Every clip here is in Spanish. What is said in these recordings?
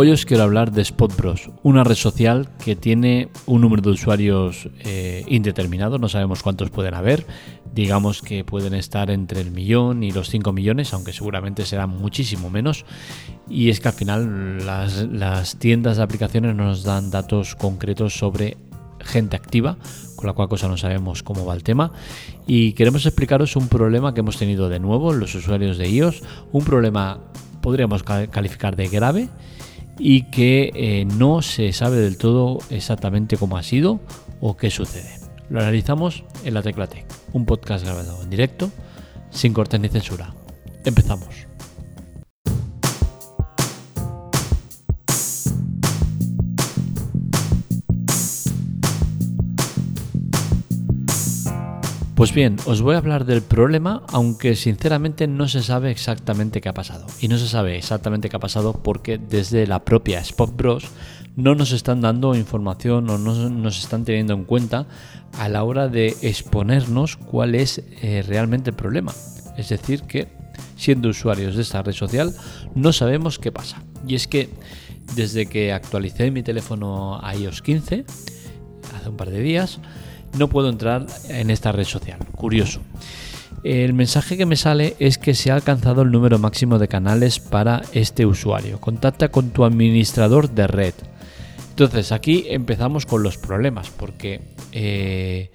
Hoy os quiero hablar de Spot Bros, una red social que tiene un número de usuarios eh, indeterminado, no sabemos cuántos pueden haber, digamos que pueden estar entre el millón y los 5 millones, aunque seguramente serán muchísimo menos, y es que al final las, las tiendas de aplicaciones nos dan datos concretos sobre gente activa, con la cual cosa no sabemos cómo va el tema. Y queremos explicaros un problema que hemos tenido de nuevo los usuarios de iOS, un problema podríamos calificar de grave y que eh, no se sabe del todo exactamente cómo ha sido o qué sucede. Lo analizamos en la Tecla Tech, un podcast grabado en directo, sin cortes ni censura. Empezamos. Pues bien, os voy a hablar del problema, aunque sinceramente no se sabe exactamente qué ha pasado. Y no se sabe exactamente qué ha pasado porque desde la propia Spot Bros no nos están dando información o no nos están teniendo en cuenta a la hora de exponernos cuál es eh, realmente el problema. Es decir, que siendo usuarios de esta red social no sabemos qué pasa. Y es que desde que actualicé mi teléfono a iOS 15, hace un par de días, no puedo entrar en esta red social. Curioso. El mensaje que me sale es que se ha alcanzado el número máximo de canales para este usuario. Contacta con tu administrador de red. Entonces aquí empezamos con los problemas porque eh,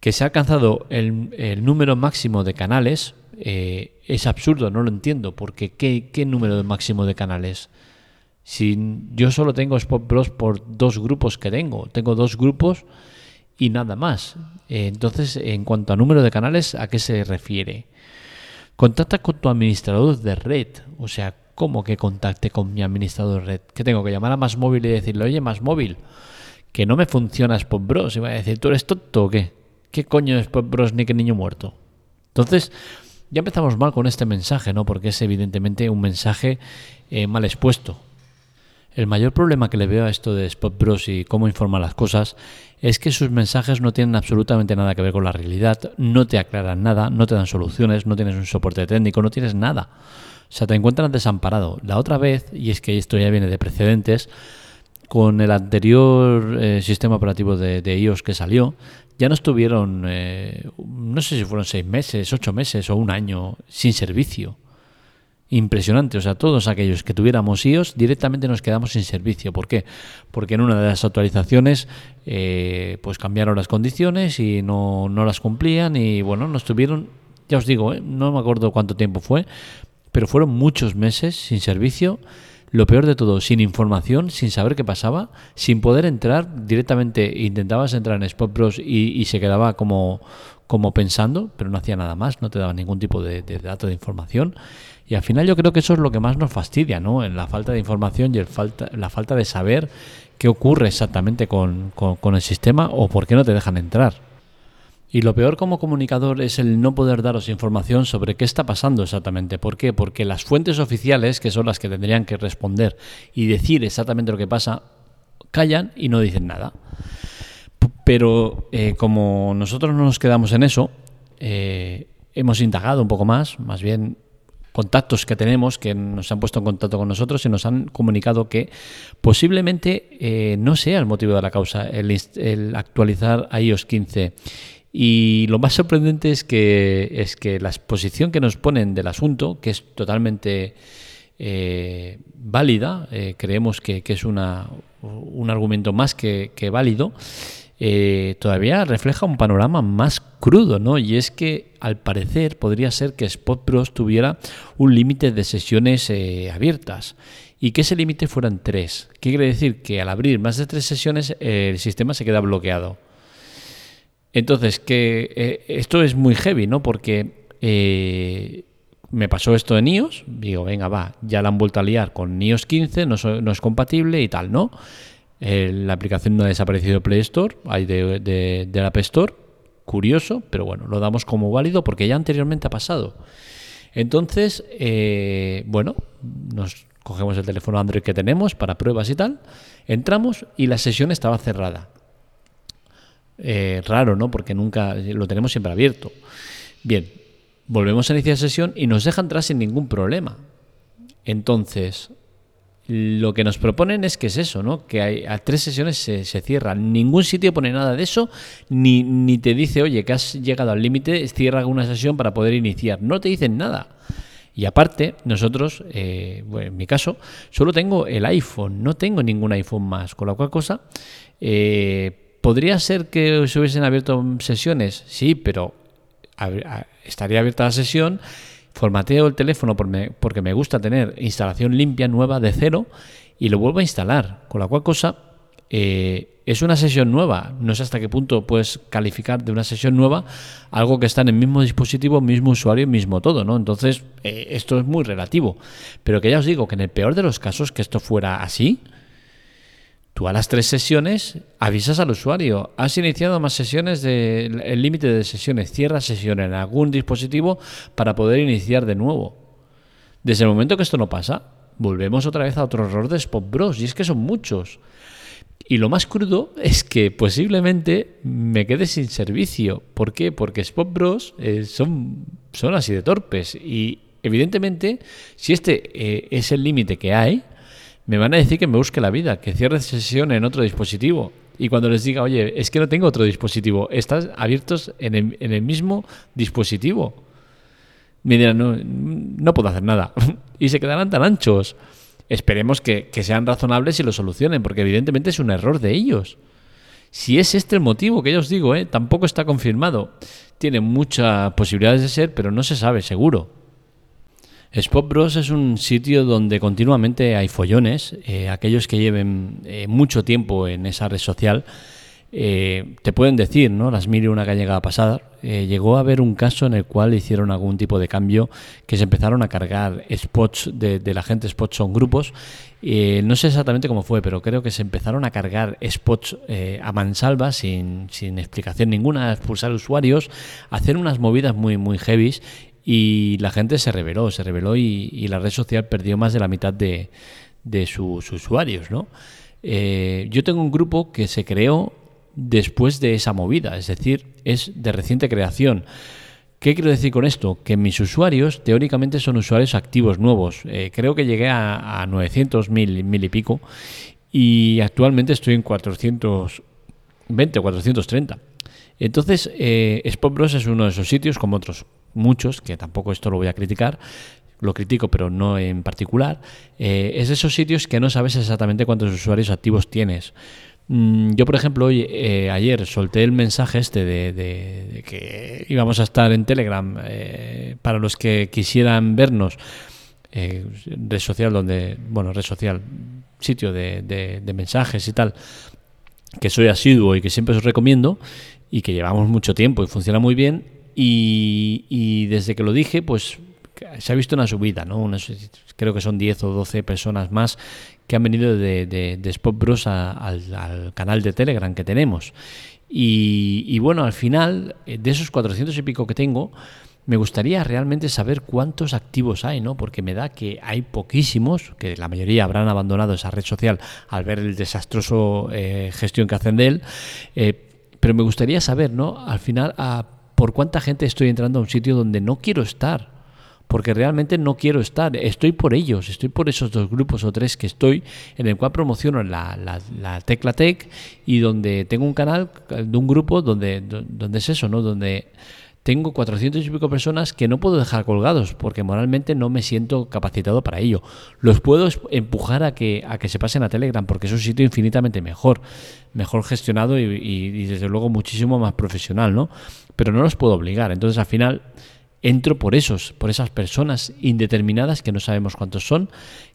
que se ha alcanzado el, número máximo de canales eh, es absurdo, no lo entiendo porque ¿qué, número máximo de canales? Si yo solo tengo Spot Bros por dos grupos que tengo, tengo dos grupos y nada más. Entonces, en cuanto a número de canales, ¿a qué se refiere? Contacta con tu administrador de red. O sea, ¿cómo que contacte con mi administrador de red? ¿Que tengo que llamar a Más Móvil y decirle, oye, Más Móvil, que no me funciona Spot Bros? Y va a decir, ¿tú eres tonto o qué? ¿Qué coño es Spot Bros ni qué niño muerto? Entonces, ya empezamos mal con este mensaje, ¿no? Porque es evidentemente un mensaje eh, mal expuesto. El mayor problema que le veo a esto de Spot Bros y cómo informa las cosas es que sus mensajes no tienen absolutamente nada que ver con la realidad, no te aclaran nada, no te dan soluciones, no tienes un soporte técnico, no tienes nada. O sea, te encuentras desamparado. La otra vez, y es que esto ya viene de precedentes, con el anterior eh, sistema operativo de, iOS que salió, ya no estuvieron, eh, no sé si fueron seis meses, ocho meses o un año sin servicio impresionante. O sea, todos aquellos que tuviéramos iOS directamente nos quedamos sin servicio. ¿Por qué? Porque en una de las actualizaciones eh, pues cambiaron las condiciones y no, no, las cumplían y bueno, nos tuvieron, ya os digo, eh, no me acuerdo cuánto tiempo fue, pero fueron muchos meses sin servicio. Lo peor de todo, sin información, sin saber qué pasaba, sin poder entrar, directamente intentabas entrar en Spot Bros y, se quedaba como, como pensando, pero no hacía nada más, no te daba ningún tipo de, de dato de información. Y al final yo creo que eso es lo que más nos fastidia, ¿no? En la falta de información y el falta, la falta de saber qué ocurre exactamente con, el sistema o por qué no te dejan entrar. Y lo peor como comunicador es el no poder daros información sobre qué está pasando exactamente. ¿Por qué? Porque las fuentes oficiales, que son las que tendrían que responder y decir exactamente lo que pasa, callan y no dicen nada. Pero eh, como nosotros no nos quedamos en eso, eh, hemos indagado un poco más, más bien contactos que tenemos que nos han puesto en contacto con nosotros y nos han comunicado que posiblemente eh, no sea el motivo de la causa el, actualizar a iOS 15. Y lo más sorprendente es que, es que la exposición que nos ponen del asunto, que es totalmente eh, válida, eh, creemos que, es una, un argumento más que, válido, eh, todavía refleja un panorama más crudo, ¿no? Y es que al parecer podría ser que Spot Bros tuviera un límite de sesiones eh, abiertas y que ese límite fueran tres. ¿Qué quiere decir? Que al abrir más de tres sesiones el sistema se queda bloqueado. Entonces, que eh, esto es muy heavy, ¿no? Porque me pasó esto en iOS, digo, venga, va, ya la han vuelto a liar con iOS 15, no, no es compatible y tal, ¿no? la aplicación no ha desaparecido de Play Store, hay de, de, App Store. Curioso, pero bueno, lo damos como válido porque ya anteriormente ha pasado. Entonces, eh, bueno, nos cogemos el teléfono Android que tenemos para pruebas y tal, entramos y la sesión estaba cerrada. Eh, raro, ¿no? Porque nunca lo tenemos siempre abierto. Bien, volvemos a iniciar sesión y nos deja entrar sin ningún problema. Entonces, lo que nos proponen es que es eso, ¿no? Que hay, a tres sesiones se, se cierran. Ningún sitio pone nada de eso, ni, ni te dice, oye, que has llegado al límite, cierra una sesión para poder iniciar. No te dicen nada. Y aparte, nosotros, eh, en mi caso, solo tengo el iPhone, no tengo ningún iPhone más. Con la cual cosa, eh, ¿podría ser que se hubiesen abierto sesiones? Sí, pero estaría abierta la sesión formateo el teléfono porque me gusta tener instalación limpia, nueva, de cero, y lo vuelvo a instalar. Con la cual cosa, eh, es una sesión nueva. No sé hasta qué punto puedes calificar de una sesión nueva algo que está en el mismo dispositivo, mismo usuario, mismo todo, ¿no? Entonces, eh, esto es muy relativo. Pero que ya os digo que en el peor de los casos que esto fuera así, Tú a las tres sesiones avisas al usuario, has iniciado más sesiones, de, el límite de sesiones, cierra sesión en algún dispositivo para poder iniciar de nuevo. Desde el momento que esto no pasa, volvemos otra vez a otro error de Spot Bros. Y es que son muchos. Y lo más crudo es que posiblemente me quede sin servicio. ¿Por qué? Porque Spot Bros eh, son, son así de torpes. Y evidentemente, si este eh, es el límite que hay, me van a decir que me busque la vida, que cierre sesión en otro dispositivo. Y cuando les diga, oye, es que no tengo otro dispositivo, estás abiertos en el, mismo dispositivo. Me dirán, no, no puedo hacer nada. y se quedarán tan anchos. Esperemos que, sean razonables y lo solucionen, porque evidentemente es un error de ellos. Si es este el motivo que yo os digo, ¿eh? tampoco está confirmado. Tiene muchas posibilidades de ser, pero no se sabe seguro. Spot Bros es un sitio donde continuamente hay follones. Eh, aquellos que lleven eh, mucho tiempo en esa red social eh, te pueden decir, ¿no? Las mil y una que ha llegado a pasar. llegó a haber un caso en el cual hicieron algún tipo de cambio que se empezaron a cargar spots de, la gente. Spots son grupos. no sé exactamente cómo fue, pero creo que se empezaron a cargar spots a mansalva sin, sin explicación ninguna, a expulsar usuarios, hacer unas movidas muy, muy heavies y la gente se reveló, se reveló y, la red social perdió más de la mitad de, sus usuarios, ¿no? Eh, yo tengo un grupo que se creó después de esa movida, es decir, es de reciente creación. ¿Qué quiero decir con esto? Que mis usuarios teóricamente son usuarios activos nuevos. Eh, creo que llegué a, 900, mil, mil y pico y actualmente estoy en 420 o 430. Entonces, eh, Spot es uno de esos sitios, como otros muchos, que tampoco esto lo voy a criticar, lo critico, pero no en particular, eh, es de esos sitios que no sabes exactamente cuántos usuarios activos tienes. Mm, yo, por ejemplo, hoy, eh, ayer solté el mensaje este de, que íbamos a estar en Telegram eh, para los que quisieran vernos. red social donde, bueno, red social, sitio de, de mensajes y tal, que soy asiduo y que siempre os recomiendo y que llevamos mucho tiempo y funciona muy bien y, desde que lo dije, pues se ha visto una subida, ¿no? creo que son 10 o 12 personas más que han venido de, de, Spot Bros al, canal de Telegram que tenemos. Y, bueno, al final, eh, de esos 400 y pico que tengo, me gustaría realmente saber cuántos activos hay, ¿no? Porque me da que hay poquísimos, que la mayoría habrán abandonado esa red social al ver el desastroso eh, gestión que hacen de él. Eh, pero me gustaría saber, ¿no? Al final, a por cuánta gente estoy entrando a un sitio donde no quiero estar. Porque realmente no quiero estar. Estoy por ellos, estoy por esos dos grupos o tres que estoy, en el cual promociono la, la, Tecla Tech y donde tengo un canal de un grupo donde, donde es eso, ¿no? Donde tengo 400 y pico personas que no puedo dejar colgados porque moralmente no me siento capacitado para ello. Los puedo empujar a que, a que se pasen a Telegram porque es un sitio infinitamente mejor, mejor gestionado y, y desde luego muchísimo más profesional, ¿no? pero no los puedo obligar. Entonces al final entro por esos, por esas personas indeterminadas que no sabemos cuántos son,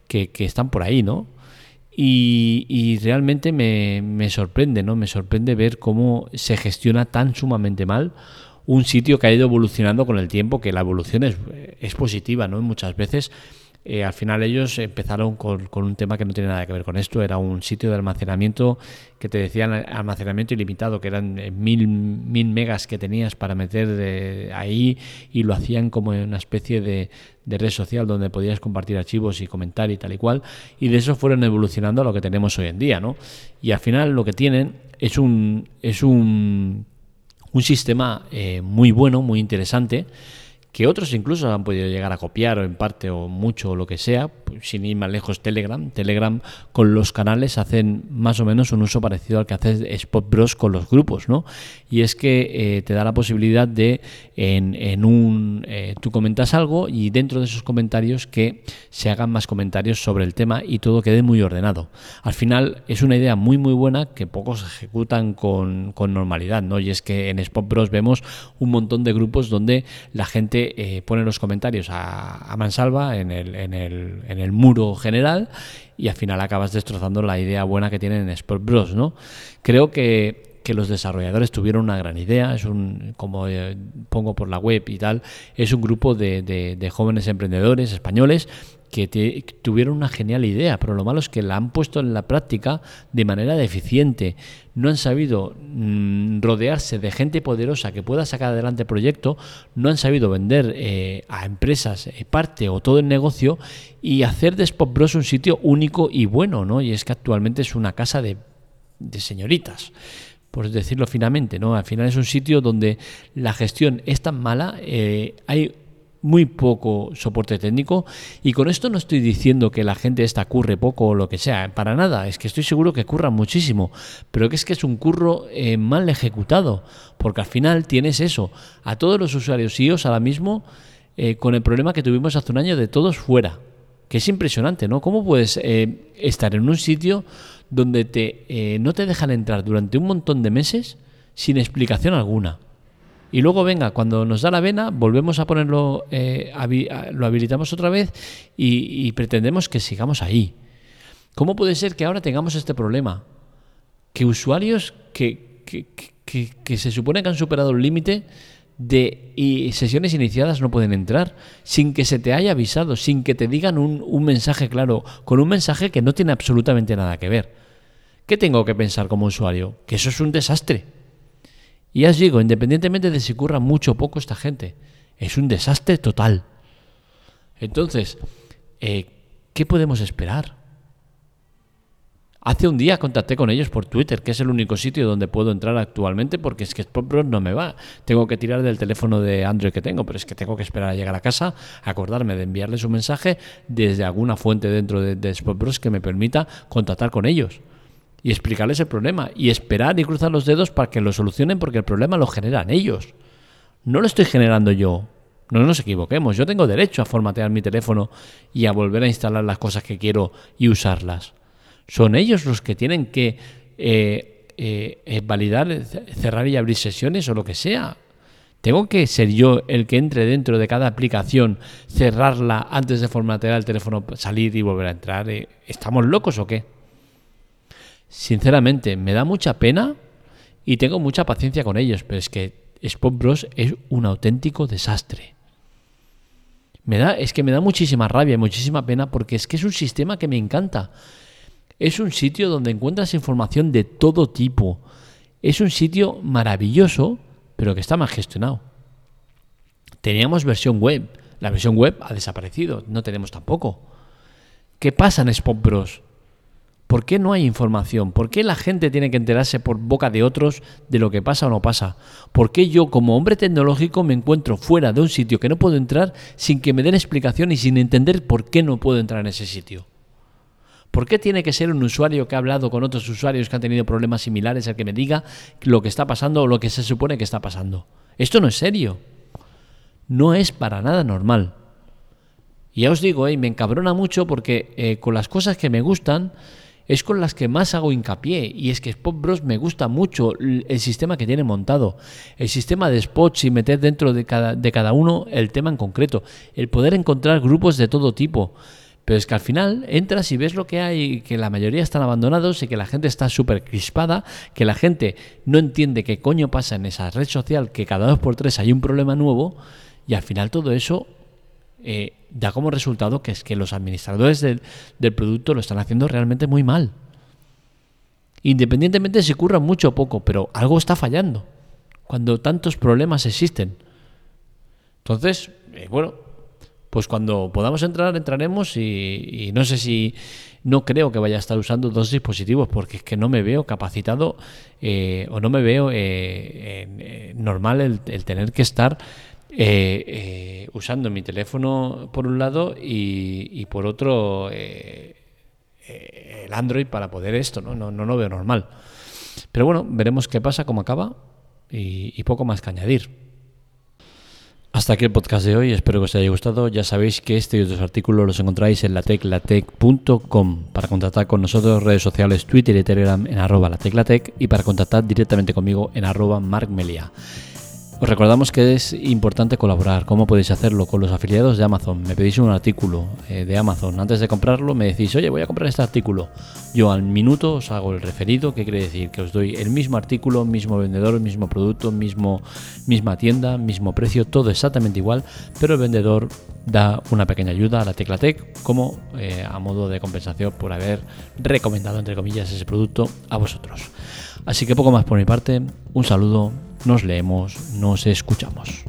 que, están por ahí, ¿no? Y, realmente me, me, sorprende, ¿no? Me sorprende ver cómo se gestiona tan sumamente mal un sitio que ha ido evolucionando con el tiempo, que la evolución es, es positiva, ¿no? Muchas veces eh, al final ellos empezaron con, un tema que no tiene nada que ver con esto, era un sitio de almacenamiento que te decían almacenamiento ilimitado, que eran eh, mil, mil megas que tenías para meter ahí y lo hacían como una especie de, red social donde podías compartir archivos y comentar y tal y cual, y de eso fueron evolucionando a lo que tenemos hoy en día, ¿no? Y al final lo que tienen es un, es un, un sistema eh, muy bueno, muy interesante, que otros incluso han podido llegar a copiar o en parte o mucho o lo que sea, sin ir más lejos Telegram. Telegram con los canales hacen más o menos un uso parecido al que hace Spot Bros con los grupos, ¿no? Y es que eh, te da la posibilidad de en, un eh, tú comentas algo y dentro de esos comentarios que se hagan más comentarios sobre el tema y todo quede muy ordenado. Al final es una idea muy muy buena que pocos ejecutan con, normalidad, ¿no? Y es que en Spot Bros vemos un montón de grupos donde la gente eh, pone los comentarios a, mansalva en el, en, el, en el muro general y al final acabas destrozando la idea buena que tienen en Sport Bros, ¿no? Creo que que los desarrolladores tuvieron una gran idea, es un, como eh, pongo por la web y tal, es un grupo de, jóvenes emprendedores españoles que tuvieron una genial idea, pero lo malo es que la han puesto en la práctica de manera deficiente. No han sabido mm, rodearse de gente poderosa que pueda sacar adelante el proyecto, no han sabido vender eh, a empresas eh, parte o todo el negocio y hacer de Spot Bros un sitio único y bueno, ¿no? Y es que actualmente es una casa de, de señoritas por decirlo finamente, ¿no? Al final es un sitio donde la gestión es tan mala, eh, hay muy poco soporte técnico y con esto no estoy diciendo que la gente esta curre poco o lo que sea, para nada, es que estoy seguro que curra muchísimo, pero que es que es un curro eh, mal ejecutado, porque al final tienes eso, a todos los usuarios iOS ahora mismo eh, con el problema que tuvimos hace un año de todos fuera, que es impresionante, ¿no? ¿Cómo puedes estar en un sitio donde te, eh, no te dejan entrar durante un montón de meses sin explicación alguna. Y luego, venga, cuando nos da la vena, volvemos a ponerlo, eh, lo habilitamos otra vez y, pretendemos que sigamos ahí. ¿Cómo puede ser que ahora tengamos este problema? Que usuarios que, que, se supone que han superado el límite de y sesiones iniciadas no pueden entrar sin que se te haya avisado, sin que te digan un, un, mensaje claro, con un mensaje que no tiene absolutamente nada que ver. ¿Qué tengo que pensar como usuario? Que eso es un desastre. Y ya os digo, independientemente de si curra mucho o poco esta gente, es un desastre total. Entonces, eh, ¿qué podemos esperar? Hace un día contacté con ellos por Twitter, que es el único sitio donde puedo entrar actualmente, porque es que Spot no me va. Tengo que tirar del teléfono de Android que tengo, pero es que tengo que esperar a llegar a casa, acordarme de enviarles un mensaje desde alguna fuente dentro de, de que me permita contactar con ellos y explicarles el problema y esperar y cruzar los dedos para que lo solucionen porque el problema lo generan ellos. No lo estoy generando yo. No nos equivoquemos. Yo tengo derecho a formatear mi teléfono y a volver a instalar las cosas que quiero y usarlas. Son ellos los que tienen que eh, eh, eh, validar, cerrar y abrir sesiones o lo que sea. ¿Tengo que ser yo el que entre dentro de cada aplicación, cerrarla antes de formatear el teléfono, salir y volver a entrar? ¿Estamos locos o qué? Sinceramente, me da mucha pena y tengo mucha paciencia con ellos, pero es que Spot Bros es un auténtico desastre. Me da, es que me da muchísima rabia y muchísima pena porque es que es un sistema que me encanta. Es un sitio donde encuentras información de todo tipo. Es un sitio maravilloso, pero que está mal gestionado. Teníamos versión web. La versión web ha desaparecido. No tenemos tampoco. ¿Qué pasa en Spot Bros? ¿Por qué no hay información? ¿Por qué la gente tiene que enterarse por boca de otros de lo que pasa o no pasa? ¿Por qué yo como hombre tecnológico me encuentro fuera de un sitio que no puedo entrar sin que me den explicación y sin entender por qué no puedo entrar en ese sitio? ¿Por qué tiene que ser un usuario que ha hablado con otros usuarios que han tenido problemas similares el que me diga lo que está pasando o lo que se supone que está pasando? Esto no es serio. No es para nada normal. Y ya os digo, eh, me encabrona mucho porque eh, con las cosas que me gustan, es con las que más hago hincapié y es que Spot Bros me gusta mucho el sistema que tiene montado, el sistema de spots y meter dentro de cada, de cada uno el tema en concreto, el poder encontrar grupos de todo tipo. Pero es que al final entras y ves lo que hay, que la mayoría están abandonados y que la gente está súper crispada, que la gente no entiende qué coño pasa en esa red social, que cada dos por tres hay un problema nuevo y al final todo eso eh, da como resultado que es que los administradores del, producto lo están haciendo realmente muy mal. Independientemente si curran mucho o poco, pero algo está fallando cuando tantos problemas existen. Entonces, eh, bueno, pues cuando podamos entrar, entraremos y, no sé si, no creo que vaya a estar usando dos dispositivos porque es que no me veo capacitado eh, o no me veo normal el, tener que estar eh, eh, usando mi teléfono por un lado y, por otro el Android para poder esto, ¿no? No, no lo veo normal. Pero bueno, veremos qué pasa, cómo acaba y, poco más que añadir. Hasta aquí el podcast de hoy, espero que os haya gustado. Ya sabéis que este y otros artículos los encontráis en lateclatec.com. Para contactar con nosotros, redes sociales, Twitter y Telegram en arroba lateclatec y para contactar directamente conmigo en arroba markmelia. Os recordamos que es importante colaborar. ¿Cómo podéis hacerlo? Con los afiliados de Amazon. Me pedís un artículo eh, de Amazon. Antes de comprarlo me decís, oye, voy a comprar este artículo. Yo al minuto os hago el referido. ¿Qué quiere decir? Que os doy el mismo artículo, mismo vendedor, mismo producto, mismo, misma tienda, mismo precio, todo exactamente igual. Pero el vendedor da una pequeña ayuda a la Teclatec como eh, a modo de compensación por haber recomendado, entre comillas, ese producto a vosotros. Así que poco más por mi parte. Un saludo nos leemos, nos escuchamos.